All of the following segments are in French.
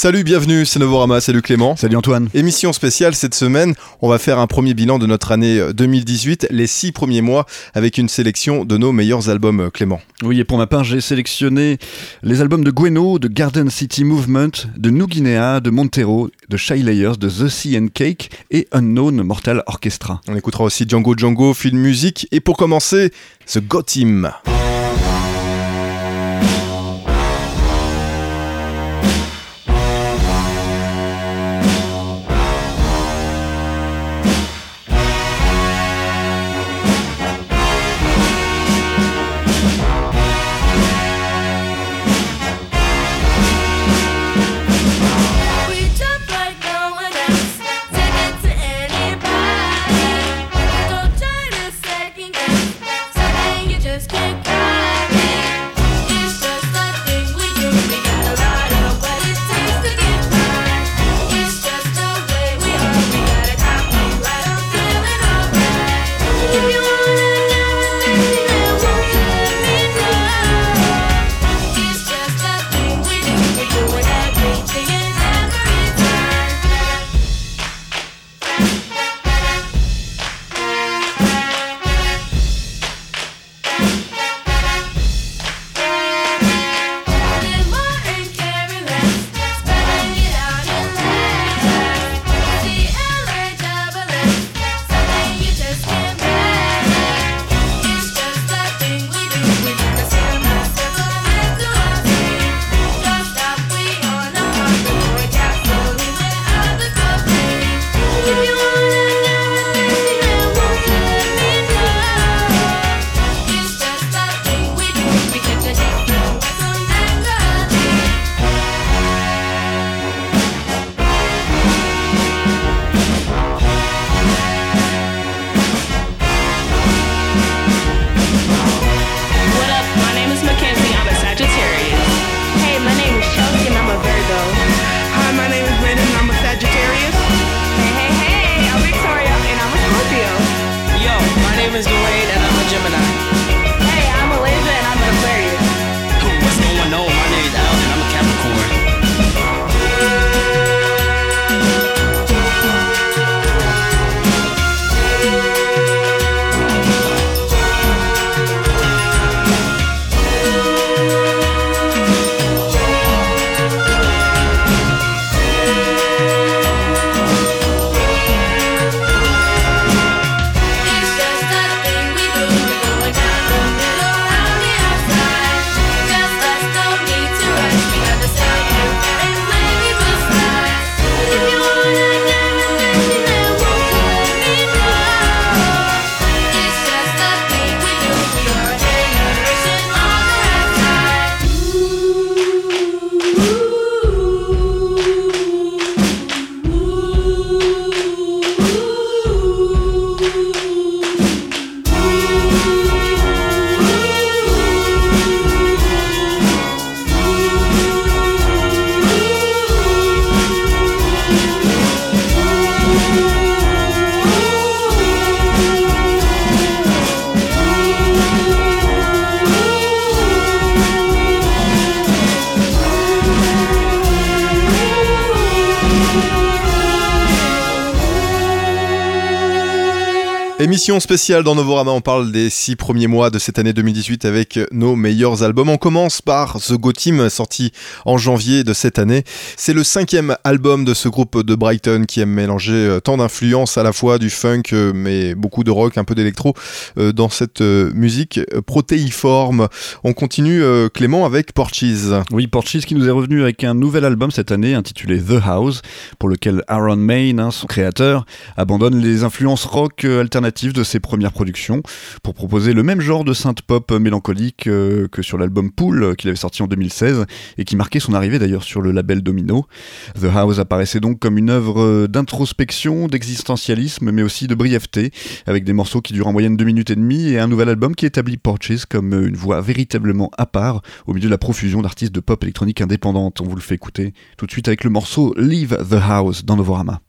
Salut, bienvenue, c'est Novorama, salut Clément. Salut Antoine. Émission spéciale cette semaine, on va faire un premier bilan de notre année 2018, les six premiers mois, avec une sélection de nos meilleurs albums, Clément. Oui, et pour ma part, j'ai sélectionné les albums de Gueno, de Garden City Movement, de New Guinea, de Montero, de Shy Layers, de The Sea and Cake et Unknown Mortal Orchestra. On écoutera aussi Django Django, film musique, et pour commencer, The Gotim. Émission spéciale dans Novorama, on parle des six premiers mois de cette année 2018 avec nos meilleurs albums. On commence par The Go Team, sorti en janvier de cette année. C'est le cinquième album de ce groupe de Brighton qui aime mélanger euh, tant d'influences à la fois du funk euh, mais beaucoup de rock, un peu d'électro euh, dans cette musique protéiforme. On continue Clément avec Porches. Oui, Porches qui nous est revenu avec un nouvel album cette année intitulé The House pour lequel Aaron Main, hein, son créateur, abandonne les influences rock alternatives de ses premières productions pour proposer le même genre de synth pop mélancolique euh, que sur l'album Pool euh, qu'il avait sorti en 2016 et qui marquait son arrivée d'ailleurs sur le label Domino. The House apparaissait donc comme une œuvre euh, d'introspection, d'existentialisme mais aussi de brièveté avec des morceaux qui durent en moyenne deux minutes et demie et un nouvel album qui établit Porches comme une voix véritablement à part au milieu de la profusion d'artistes de pop électronique indépendante. On vous le fait écouter tout de suite avec le morceau Leave the House dans Novorama.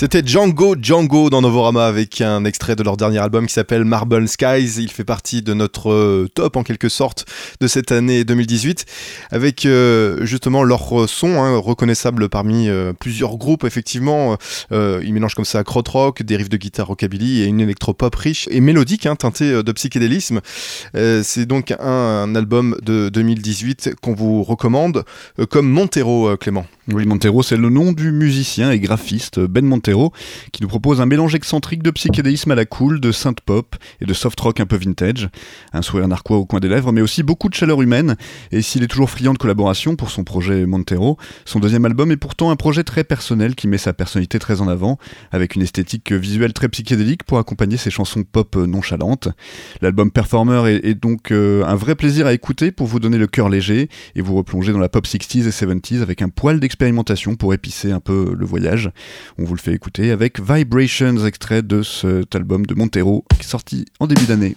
C'était Django Django dans Novorama avec un extrait de leur dernier album qui s'appelle Marble Skies. Il fait partie de notre euh, top en quelque sorte de cette année 2018 avec euh, justement leur son hein, reconnaissable parmi euh, plusieurs groupes. Effectivement, ils mélangent comme ça krautrock, des riffs de guitare rockabilly et une électropop riche et mélodique hein, teintée de psychédélisme. C'est donc un, album de 2018 qu'on vous recommande comme Montero, Clément. Oui, Montero, c'est le nom du musicien et graphiste Ben Montero Qui nous propose un mélange excentrique de psychédéisme à la cool, de synth pop et de soft rock un peu vintage. Un sourire narquois au coin des lèvres, mais aussi beaucoup de chaleur humaine. Et s'il est toujours friand de collaboration pour son projet Montero, son deuxième album est pourtant un projet très personnel qui met sa personnalité très en avant, avec une esthétique visuelle très psychédélique pour accompagner ses chansons pop nonchalantes. L'album Performer est, est donc euh, un vrai plaisir à écouter pour vous donner le cœur léger et vous replonger dans la pop 60s et 70s avec un poil d'expérimentation pour épicer un peu le voyage. On vous le fait écouter avec Vibrations, extrait de cet album de Montero qui est sorti en début d'année.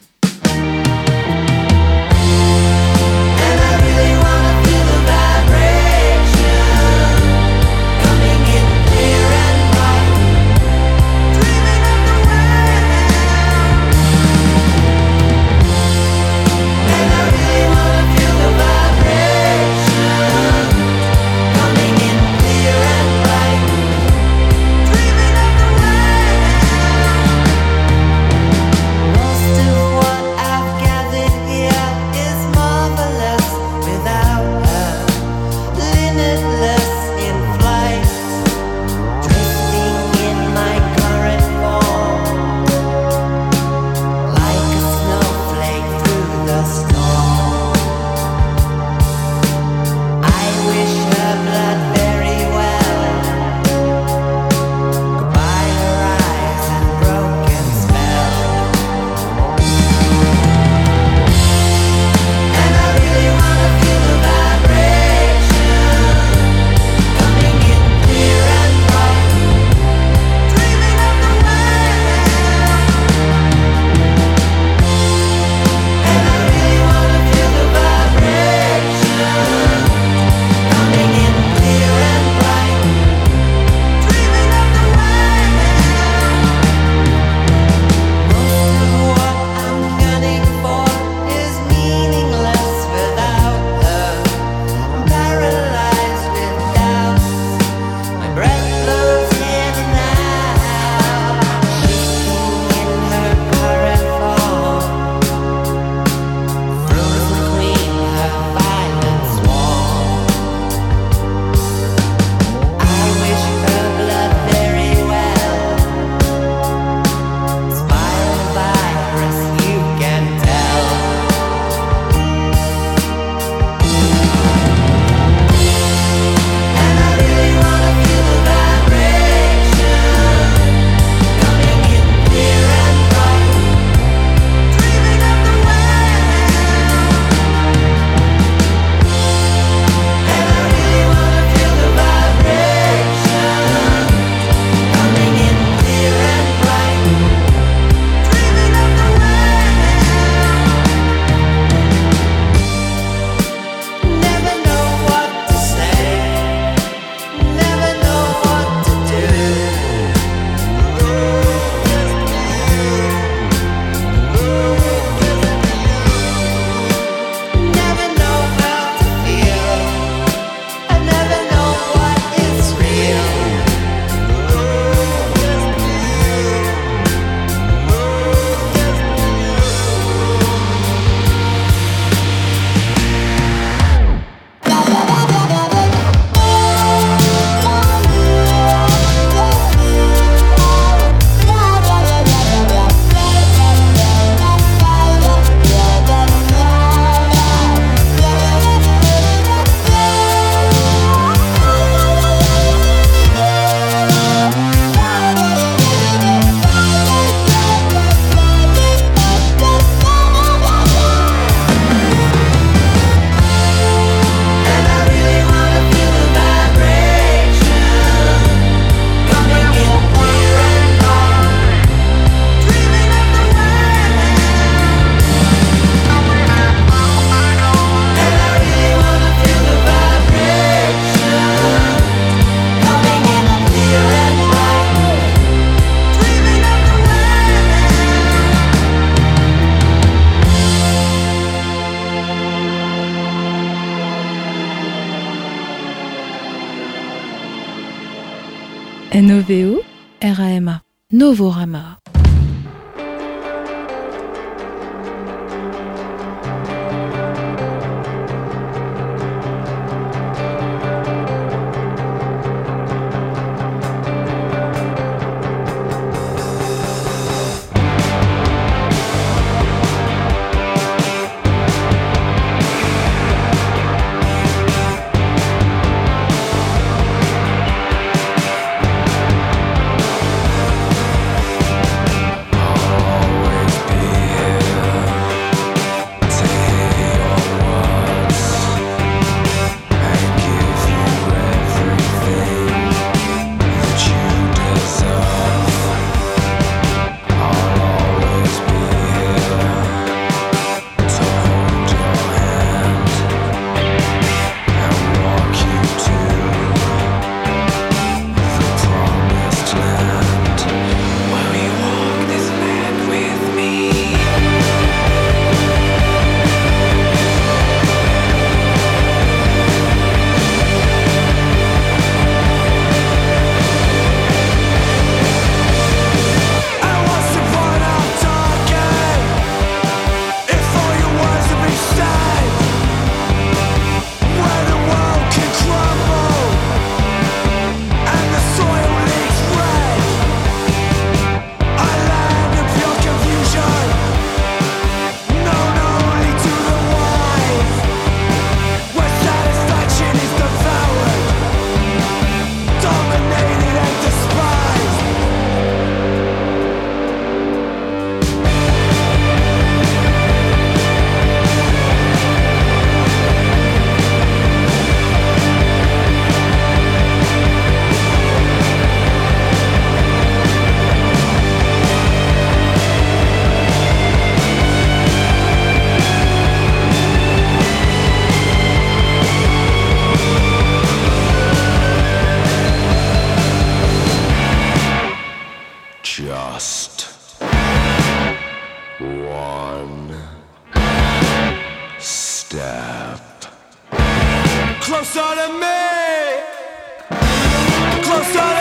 Just one step closer to me, closer. To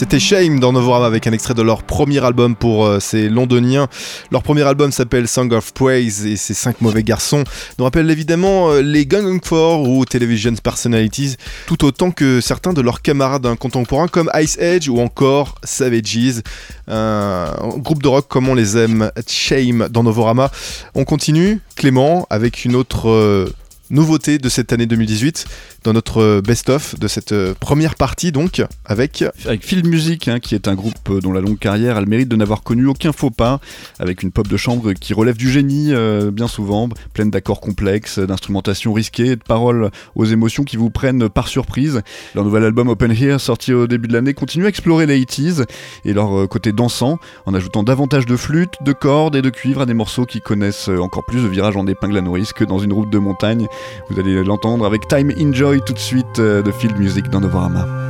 C'était Shame dans Novorama avec un extrait de leur premier album pour euh, ces londoniens. Leur premier album s'appelle Song of Praise et ces cinq mauvais garçons nous rappellent évidemment euh, les Gang Four ou Television Personalities, tout autant que certains de leurs camarades hein, contemporains comme Ice Edge ou encore Savages, un groupe de rock comme on les aime, Shame dans Novorama. On continue, Clément, avec une autre euh, nouveauté de cette année 2018 dans notre best-of de cette euh, première partie donc avec Avec Field Music, hein, qui est un groupe euh, dont la longue carrière a le mérite de n'avoir connu aucun faux pas, avec une pop de chambre qui relève du génie euh, bien souvent, pleine d'accords complexes, d'instrumentation risquée de paroles aux émotions qui vous prennent par surprise. Leur nouvel album Open Here, sorti au début de l'année, continue à explorer les 80s et leur euh, côté dansant, en ajoutant davantage de flûtes, de cordes et de cuivre à des morceaux qui connaissent euh, encore plus de virages en épingle à nourrice que dans une route de montagne. Vous allez l'entendre avec Time Enjoy tout de suite euh, de Field Music dans Novorama.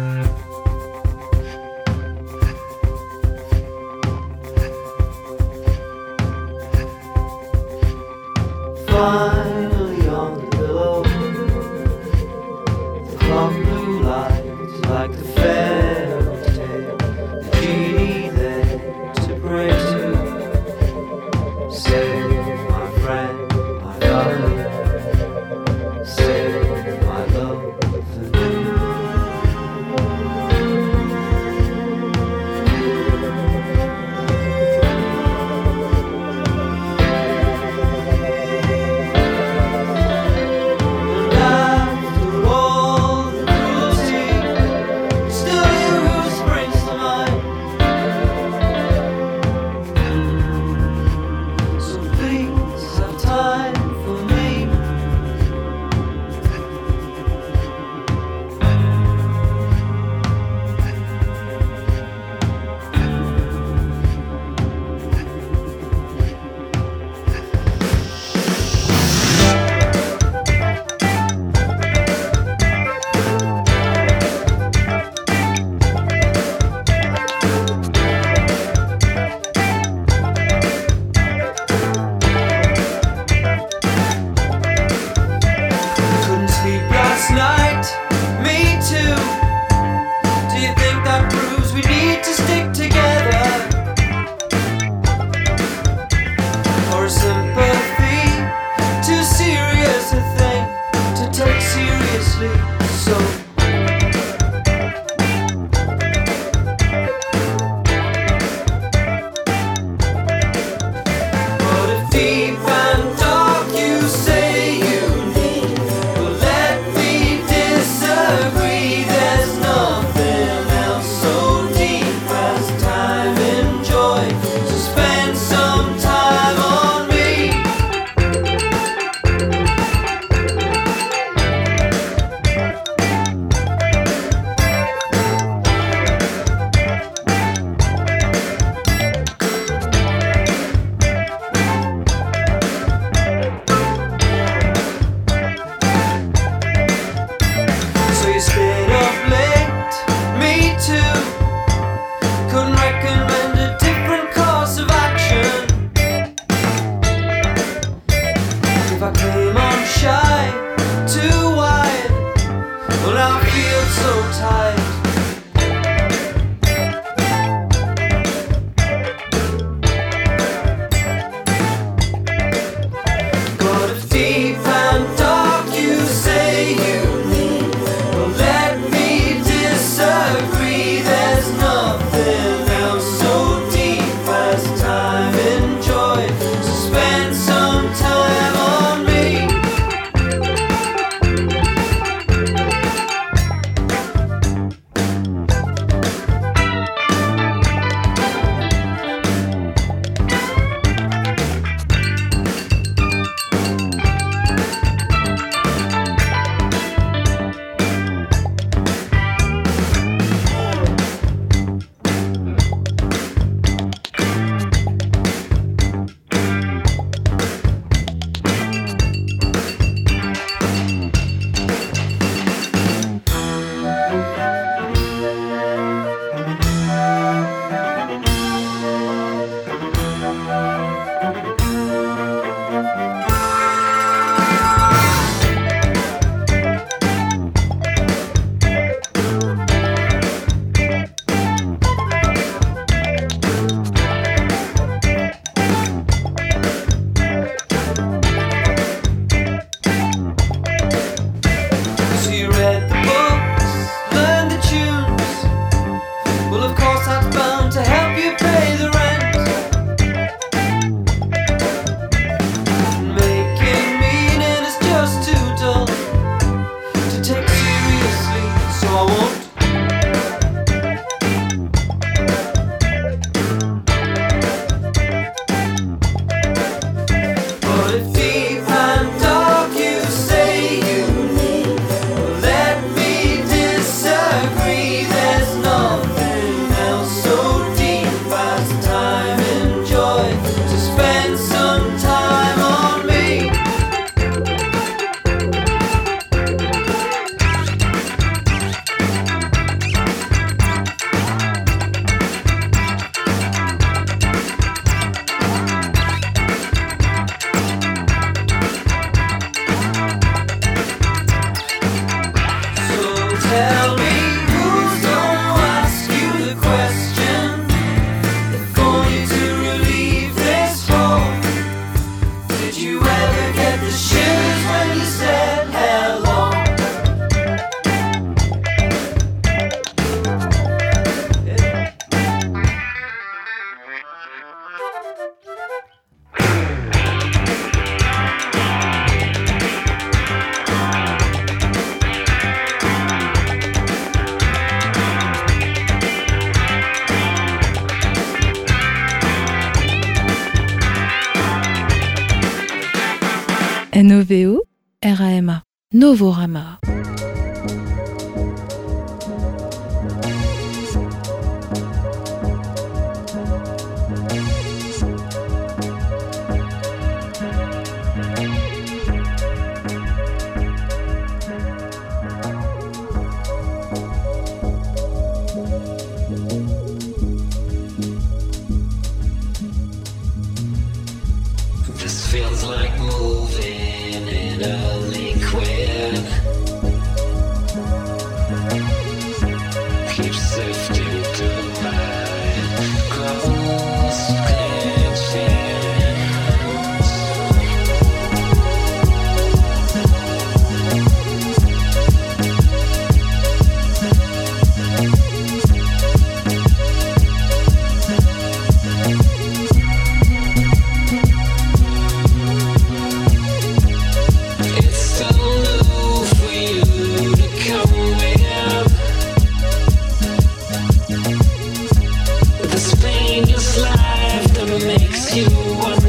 N-O-V-O-R-A-M-A. You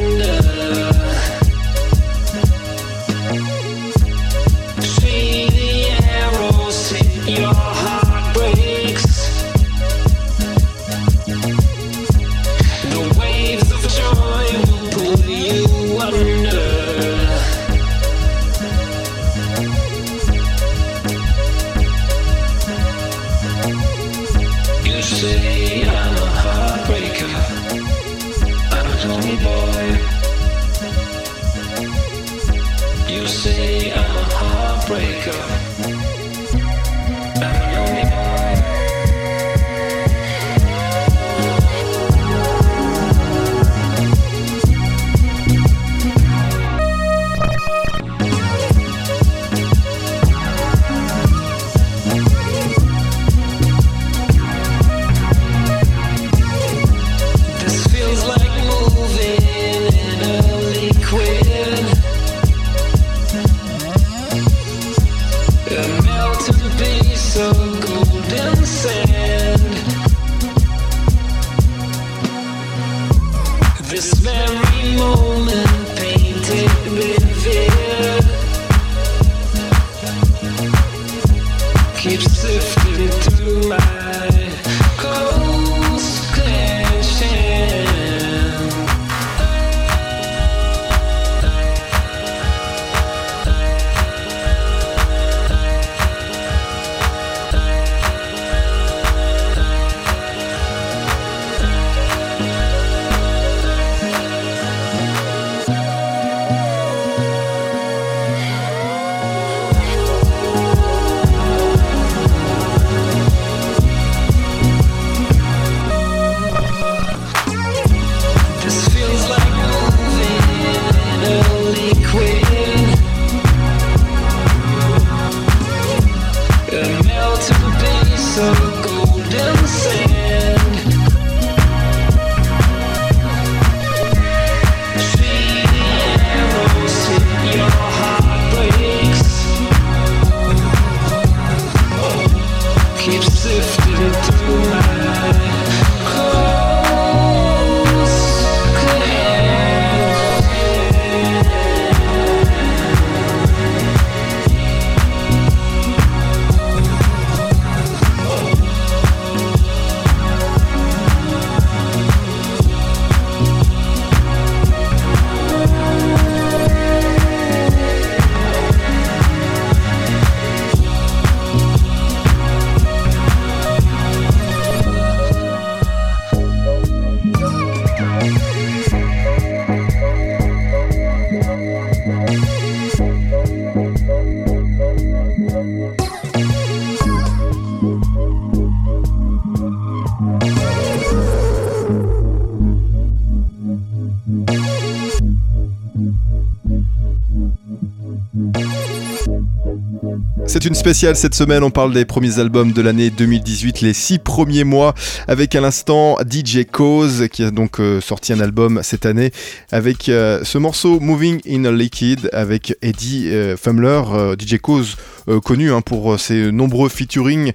C'est une spéciale cette semaine, on parle des premiers albums de l'année 2018, les six premiers mois, avec à l'instant DJ Cause, qui a donc euh, sorti un album cette année, avec euh, ce morceau Moving in a Liquid, avec Eddie euh, Fumler, euh, DJ Cause, connu hein, pour ses nombreux featuring,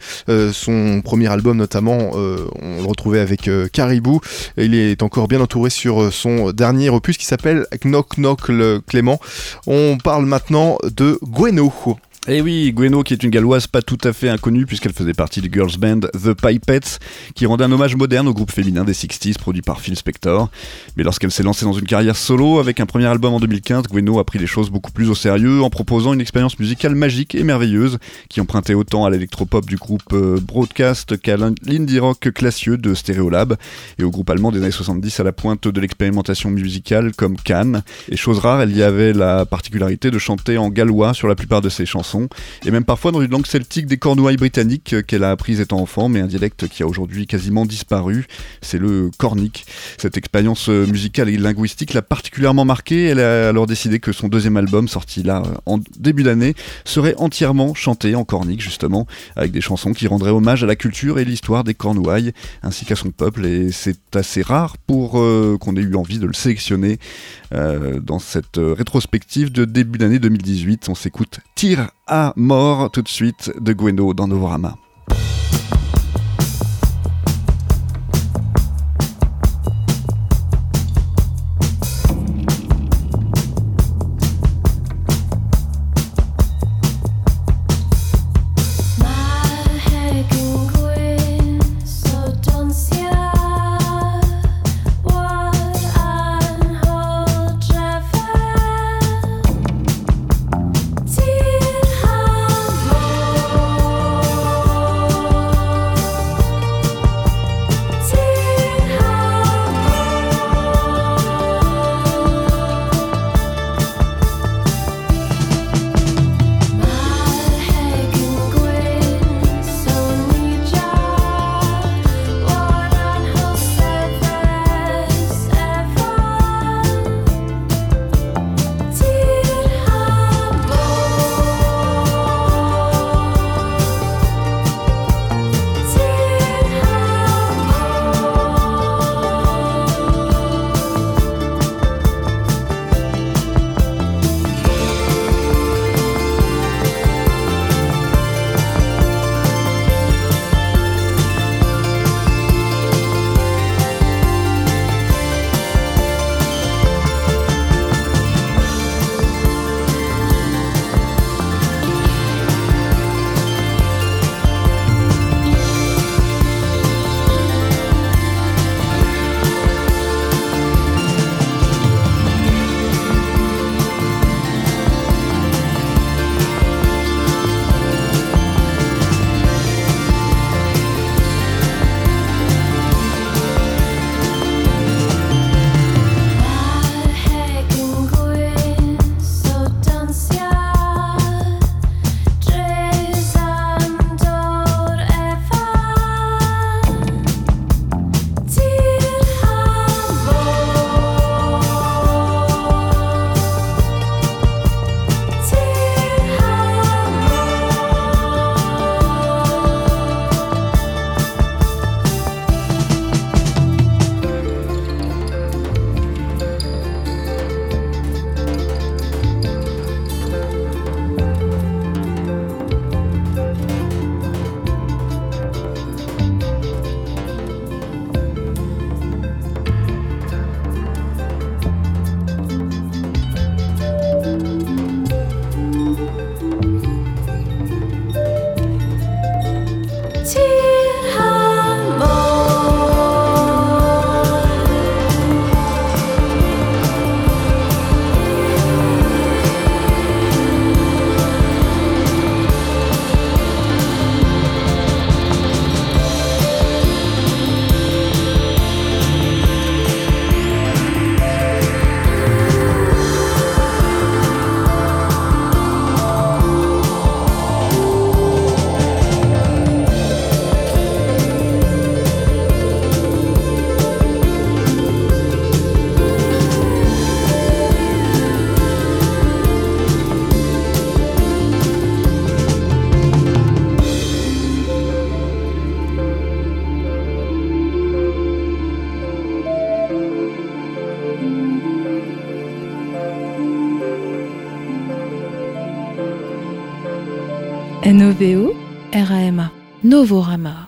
son premier album notamment, on le retrouvait avec Caribou, il est encore bien entouré sur son dernier opus qui s'appelle Knock Knock le Clément. On parle maintenant de Gweno. Et oui, Gweno, qui est une galloise pas tout à fait inconnue, puisqu'elle faisait partie du girls band The Pipettes, qui rendait un hommage moderne au groupe féminin des 60s produit par Phil Spector. Mais lorsqu'elle s'est lancée dans une carrière solo, avec un premier album en 2015, Gweno a pris les choses beaucoup plus au sérieux, en proposant une expérience musicale magique et merveilleuse, qui empruntait autant à l'électropop du groupe euh, Broadcast qu'à l'indie rock classieux de Stereolab, et au groupe allemand des années 70 à la pointe de l'expérimentation musicale comme Cannes. Et chose rare, elle y avait la particularité de chanter en gallois sur la plupart de ses chansons, et même parfois dans une langue celtique des Cornouailles britanniques euh, qu'elle a apprise étant enfant, mais un dialecte qui a aujourd'hui quasiment disparu, c'est le cornique. Cette expérience euh, musicale et linguistique l'a particulièrement marquée, elle a alors décidé que son deuxième album, sorti là euh, en début d'année, serait entièrement chanté en cornique justement, avec des chansons qui rendraient hommage à la culture et l'histoire des Cornouailles, ainsi qu'à son peuple, et c'est assez rare pour qu'on ait eu envie de le sélectionner euh, dans cette euh, rétrospective de début d'année 2018. On s'écoute Tire à mort tout de suite de Gweno dans Novorama. Novorama.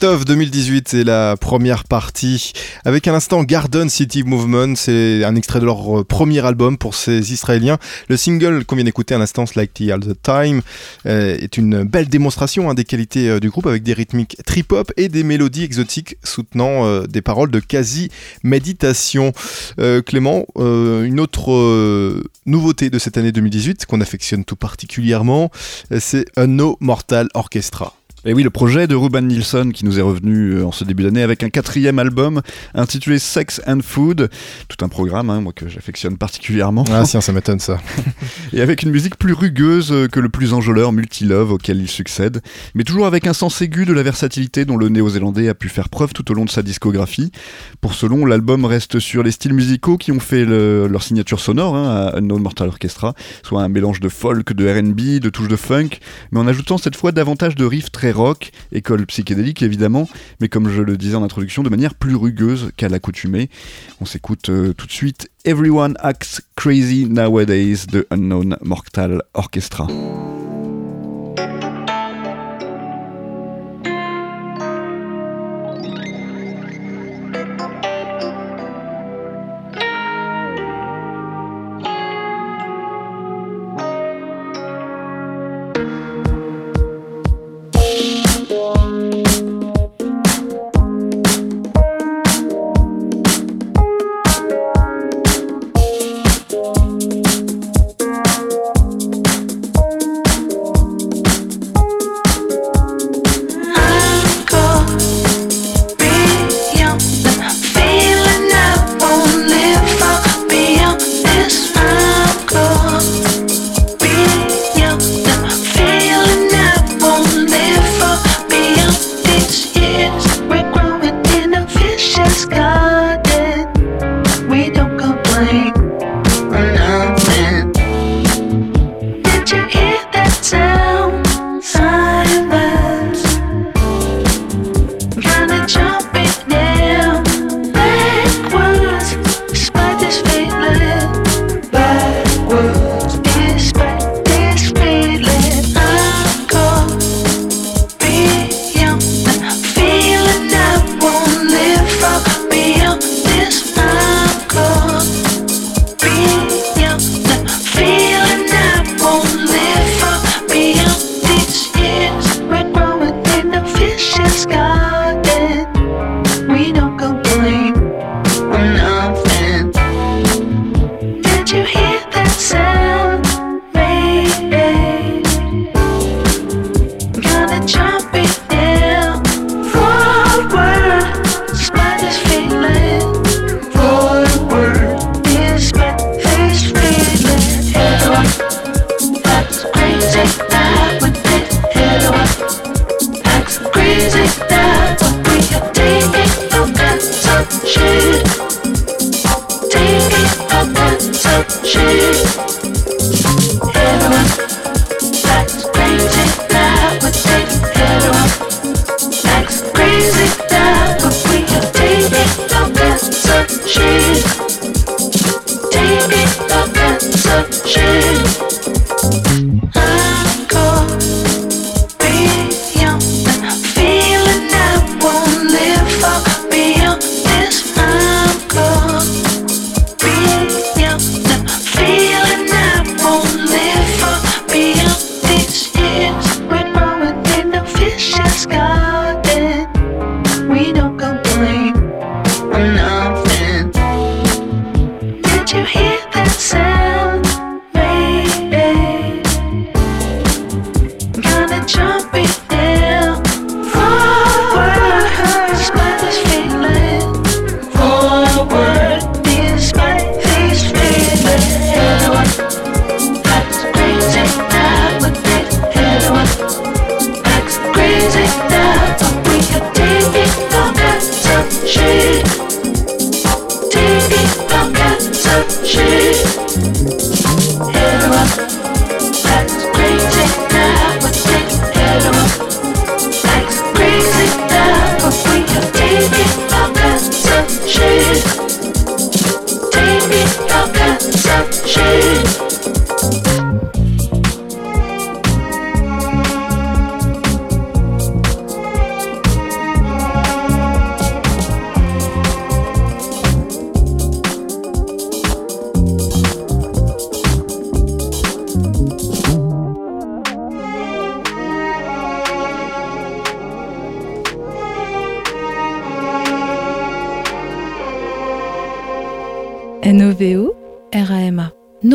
Best of 2018, c'est la première partie avec un instant Garden City Movement. C'est un extrait de leur euh, premier album pour ces Israéliens. Le single qu'on vient d'écouter à l'instant, the All the Time, euh, est une belle démonstration hein, des qualités euh, du groupe avec des rythmiques trip-hop et des mélodies exotiques soutenant des paroles de quasi-méditation. Clément, une autre nouveauté de cette année 2018 qu'on affectionne tout particulièrement, c'est un No Mortal Orchestra. Et oui, le projet de Ruben Nielsen qui nous est revenu euh, en ce début d'année avec un quatrième album intitulé Sex and Food, tout un programme hein, moi que j'affectionne particulièrement, Ah tiens, ça m'étonne ça. et avec une musique plus rugueuse euh, que le plus enjôleur multilove auquel il succède, mais toujours avec un sens aigu de la versatilité dont le néo-zélandais a pu faire preuve tout au long de sa discographie. Pour ce long, l'album reste sur les styles musicaux qui ont fait le- leur signature sonore hein, à Unknown Mortal Orchestra, soit un mélange de folk, de R&B, de touches de funk, mais en ajoutant cette fois davantage de riffs très rock, école psychédélique évidemment, mais comme je le disais en introduction, de manière plus rugueuse qu'à l'accoutumée. On s'écoute euh, tout de suite Everyone Acts Crazy Nowadays de Unknown Mortal Orchestra.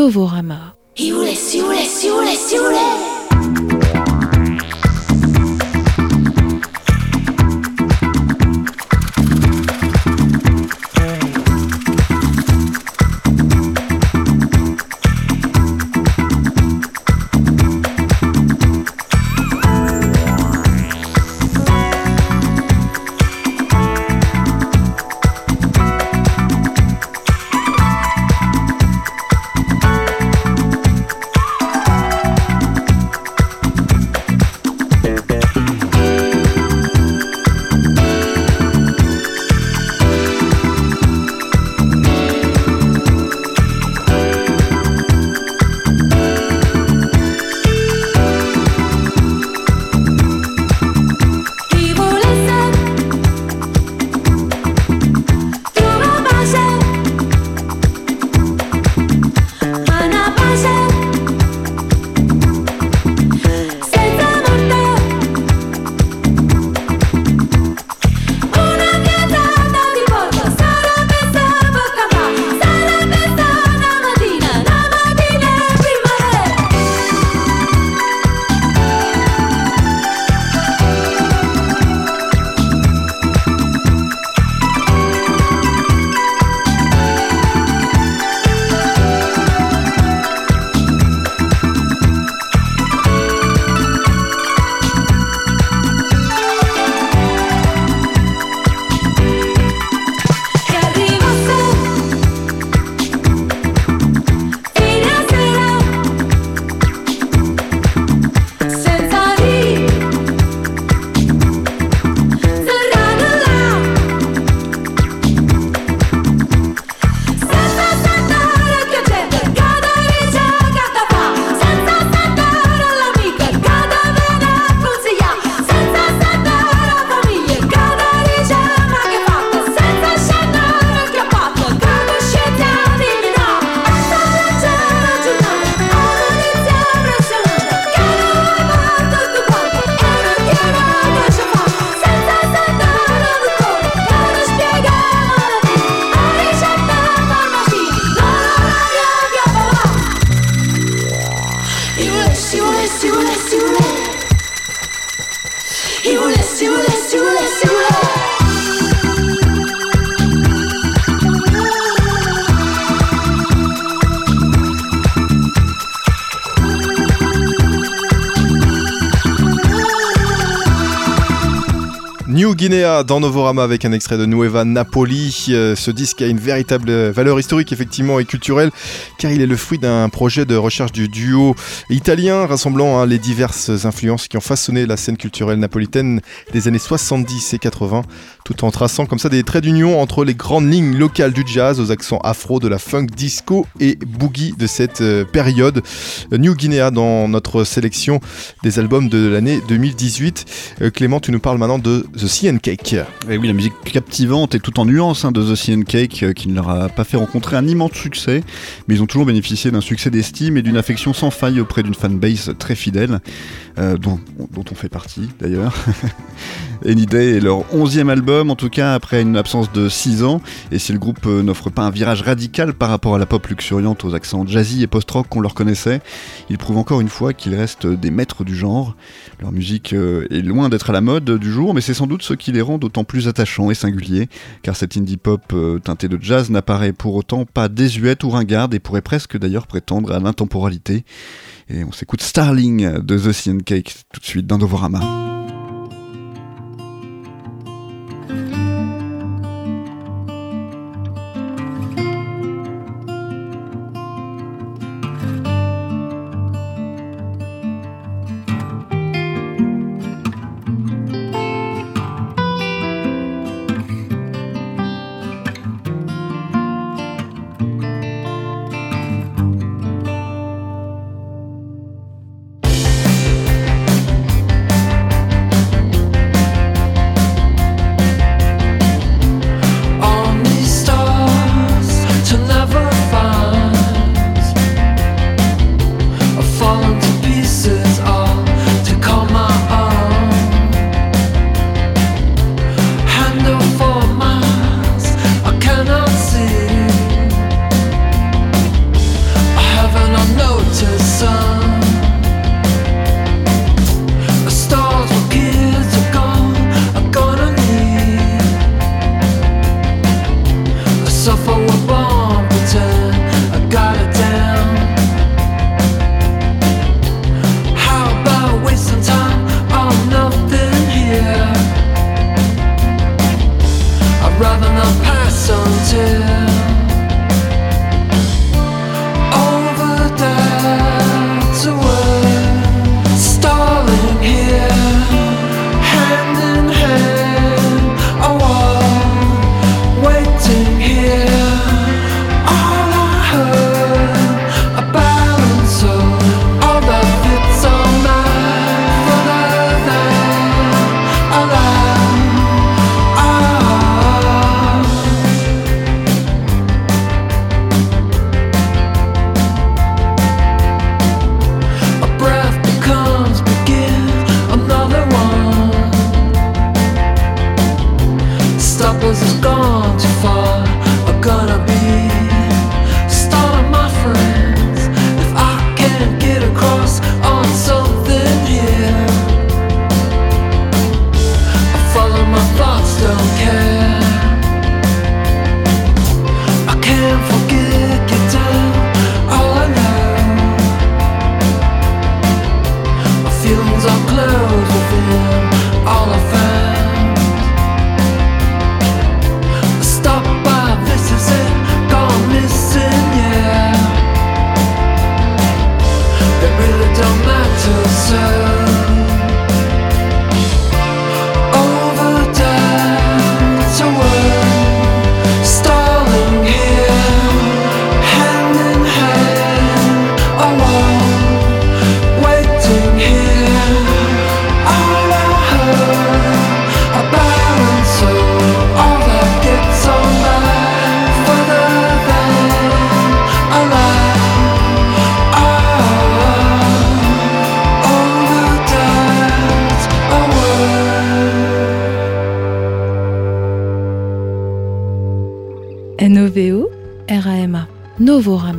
Novorama. Guinea dans Novorama avec un extrait de Nueva Napoli. Euh, ce disque a une véritable valeur historique effectivement et culturelle car il est le fruit d'un projet de recherche du duo italien rassemblant hein, les diverses influences qui ont façonné la scène culturelle napolitaine des années 70 et 80 tout en traçant comme ça des traits d'union entre les grandes lignes locales du jazz aux accents afro, de la funk, disco et boogie de cette euh, période. New Guinea dans notre sélection des albums de l'année 2018. Euh, Clément, tu nous parles maintenant de The Et oui, la musique captivante et tout en nuances hein, de The and Cake euh, qui ne leur a pas fait rencontrer un immense succès, mais ils ont toujours bénéficié d'un succès d'estime et d'une affection sans faille auprès d'une fanbase très fidèle, euh, dont on fait partie d'ailleurs. Any Day est leur onzième album, en tout cas après une absence de 6 ans, et si le groupe euh, n'offre pas un virage radical par rapport à la pop luxuriante aux accents jazzy et post-rock qu'on leur connaissait, ils prouvent encore une fois qu'ils restent des maîtres du genre. Leur musique euh, est loin d'être à la mode du jour, mais c'est sans doute ce qui les rend d'autant plus attachants et singuliers, car cette indie pop euh, teintée de jazz n'apparaît pour autant pas désuète ou ringarde et pourrait presque d'ailleurs prétendre à l'intemporalité. Et on s'écoute Starling de The Sea Cake tout de suite dans Novorama. RAMA,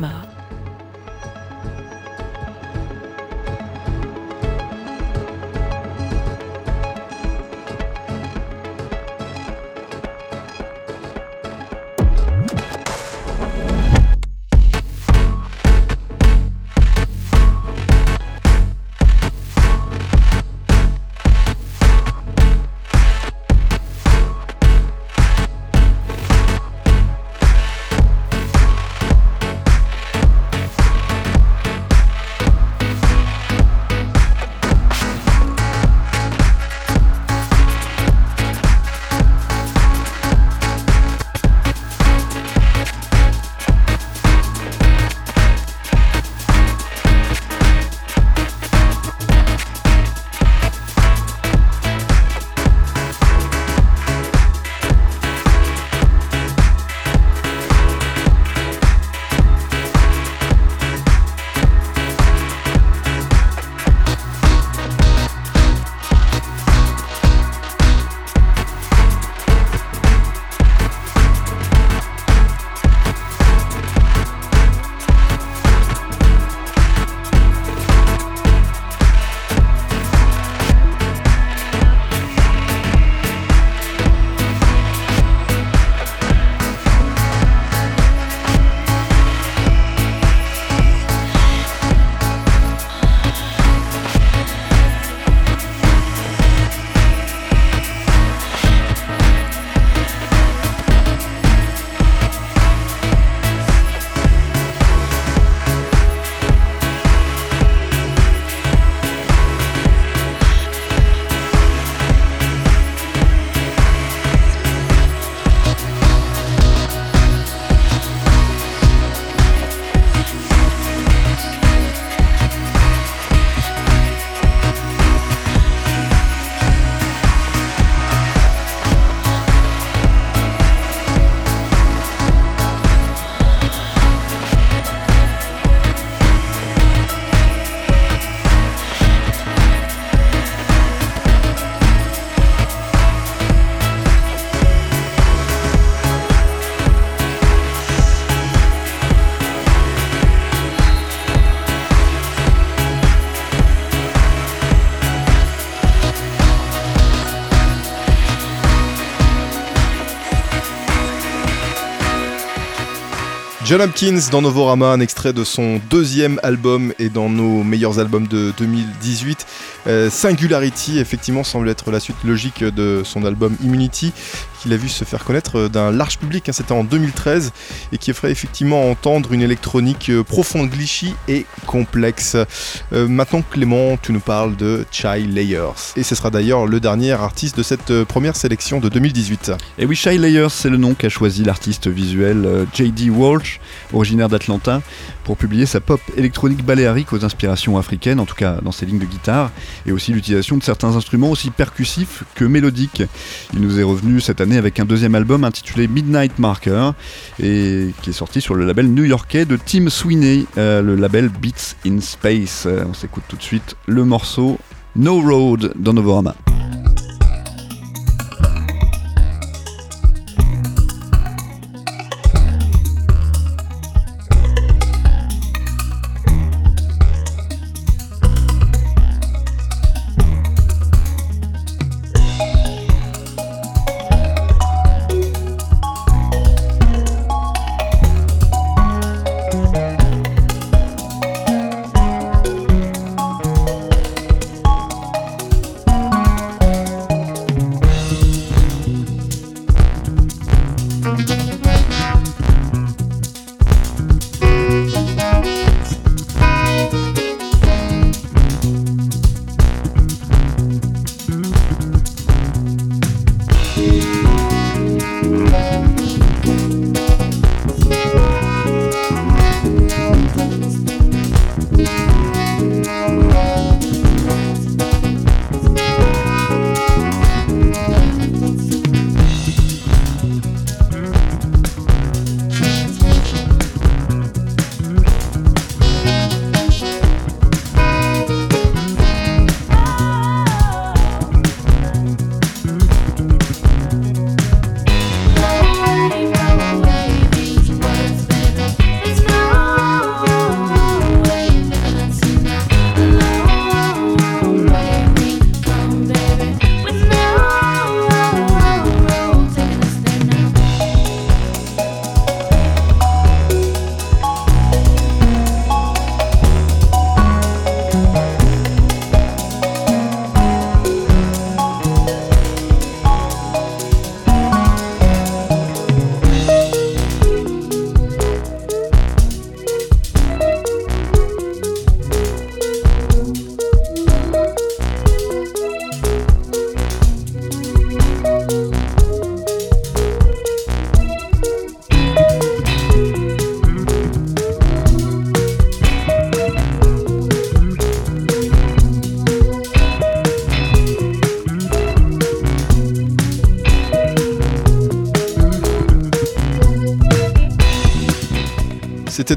John Hopkins dans Novorama, un extrait de son deuxième album et dans nos meilleurs albums de 2018. Euh, Singularity, effectivement, semble être la suite logique de son album Immunity, qu'il a vu se faire connaître d'un large public. hein, C'était en 2013 et qui ferait effectivement entendre une électronique euh, profonde, glitchy et complexe. Euh, maintenant, Clément, tu nous parles de Chai Layers. Et ce sera d'ailleurs le dernier artiste de cette euh, première sélection de 2018. Et oui, Shy Layers, c'est le nom qu'a choisi l'artiste visuel euh, J.D. Walsh, originaire d'Atlanta, pour publier sa pop électronique baléarique aux inspirations africaines, en tout cas dans ses lignes de guitare, et aussi l'utilisation de certains instruments aussi percussifs que mélodiques. Il nous est revenu cette année avec un deuxième album intitulé Midnight Marker, et qui est sorti sur le label new-yorkais de Tim Sweeney, euh, le label Beats in Space. Euh, on s'écoute tout de suite le morceau No Road dans Novorama.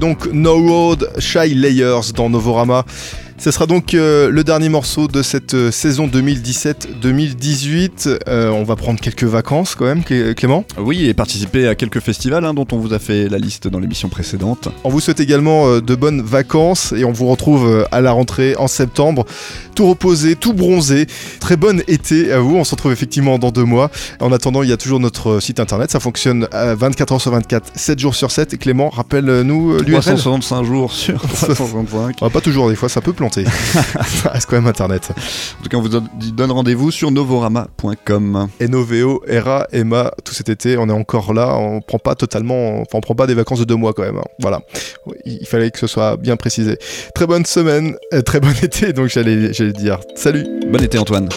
Donc No Road Shy Layers dans Novorama. Ce sera donc euh, le dernier morceau de cette euh, saison 2017-2018. Euh, on va prendre quelques vacances quand même, Clé- Clément. Oui, et participer à quelques festivals hein, dont on vous a fait la liste dans l'émission précédente. On vous souhaite également de bonnes vacances et on vous retrouve à la rentrée en septembre. Tout reposé, tout bronzé. Très bon été à vous. On se retrouve effectivement dans deux mois. En attendant, il y a toujours notre site internet. Ça fonctionne euh, 24 heures sur 24, 7 jours sur 7. Et Clément, rappelle-nous l'URL. 365 jours sur 365. Ah, pas toujours, des fois ça peut planter. ça reste quand même internet. En tout cas, on vous donne- rendez-vous sur novorama.com. Novo, Era, Emma, tout cet été, on est encore là. On prend pas totalement, enfin, on prend pas des vacances de deux mois quand même. hein. Voilà. Il fallait que ce soit bien précisé. Très bonne semaine, euh, très bon été, donc j'allais j'allais dire. Salut Bon été Antoine.